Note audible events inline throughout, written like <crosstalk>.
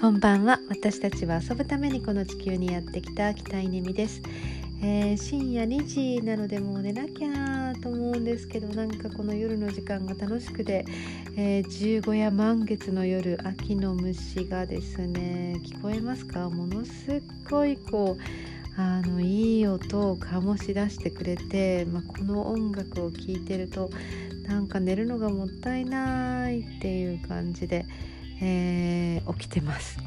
こんばんは。私たちは遊ぶためにこの地球にやってきた北稲美です、えー、深夜2時なのでもう寝なきゃと思うんですけどなんかこの夜の時間が楽しくて、えー、十五夜満月の夜秋の虫がですね聞こえますか？ものすっごいこうあのいい音を醸し出してくれて、まあ、この音楽を聴いてるとなんか寝るのがもったいないっていう感じで、えー、起きてます。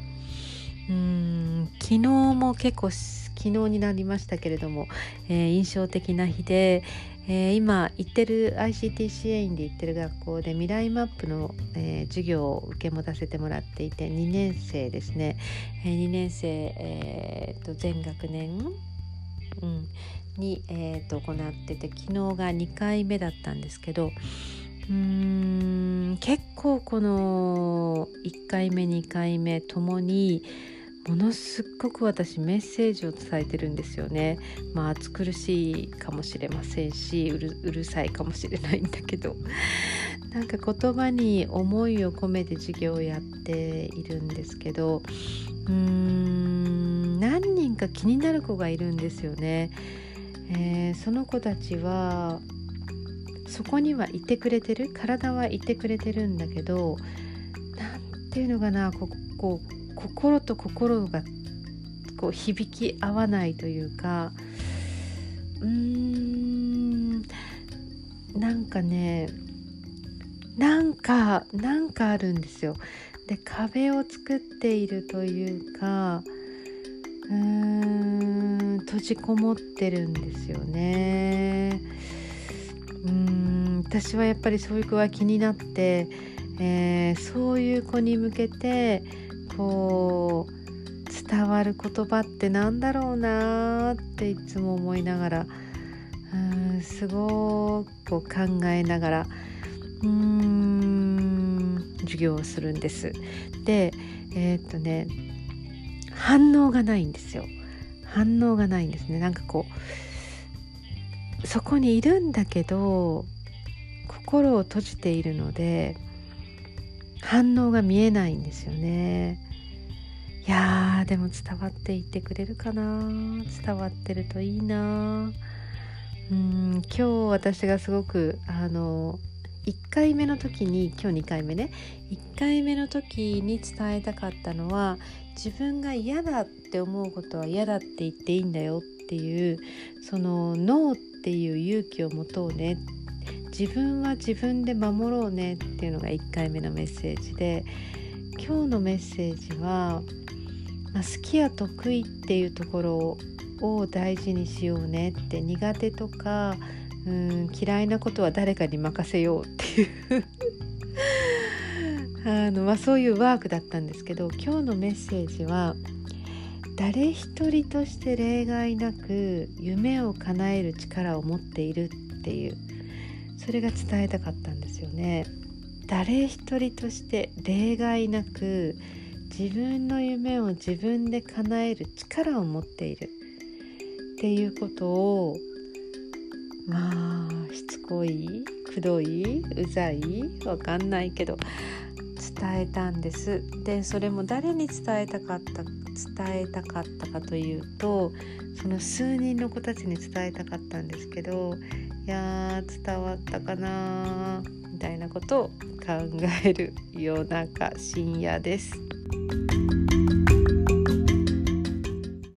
うん昨日も結構昨日になりましたけれども、えー、印象的な日で、えー、今行ってる ICT 支援員で行ってる学校で未来マップの、えー、授業を受け持たせてもらっていて2年生ですね、えー、2年生、えー、と全学年、うん、に、えー、と行ってて昨日が2回目だったんですけどうん結構この1回目2回目ともにものすっごく私メッセージを伝えてるんですよね。まあ暑苦しいかもしれませんしうるうるさいかもしれないんだけど <laughs> なんか言葉に思いを込めて授業をやっているんですけどうーん何人か気になる子がいるんですよね。えー、その子たちはそこにはいてくれてる？体はいてくれてるんだけど何ていうのかな？ここ心と心がこう響き合わないというかうーんなんかねなんかなんかあるんですよ。で壁を作っているというかうーん閉じこもってるんですよね。私はやっぱりそういう子は気になって、えー、そういう子に向けてこう伝わる言葉ってなんだろうなっていつも思いながらうんすごく考えながらうーん授業をするんです。でえー、っとね反応がないんですよ反応がないんですねなんかこうそこにいるんだけど心を閉じているので反応が見えないんですよね。いやーでも伝わっていってくれるかな。伝わってるといいな。うん今日私がすごくあの1回目の時に今日2回目ね。1回目の時に伝えたかったのは自分が嫌だって思うことは嫌だって言っていいんだよっていうそのノーっていう勇気を持とうね。自分は自分で守ろうねっていうのが1回目のメッセージで今日のメッセージは、まあ、好きや得意っていうところを大事にしようねって苦手とかうん嫌いなことは誰かに任せようっていう。<laughs> あの、まあ、そういうワークだったんですけど今日のメッセージは誰一人として例外なく夢を叶える力を持っているっていう。それが伝えたかったんですよね。誰一人として例外なく自分の夢を自分で叶える力を持っているっていうことをまあしつこいくどいうざいわかんないけど伝えたんですでそれも誰に伝えたかった伝えたかったかというとその数人の子たちに伝えたかったんですけどいや伝わったかなみたいなことを考える夜中深夜です。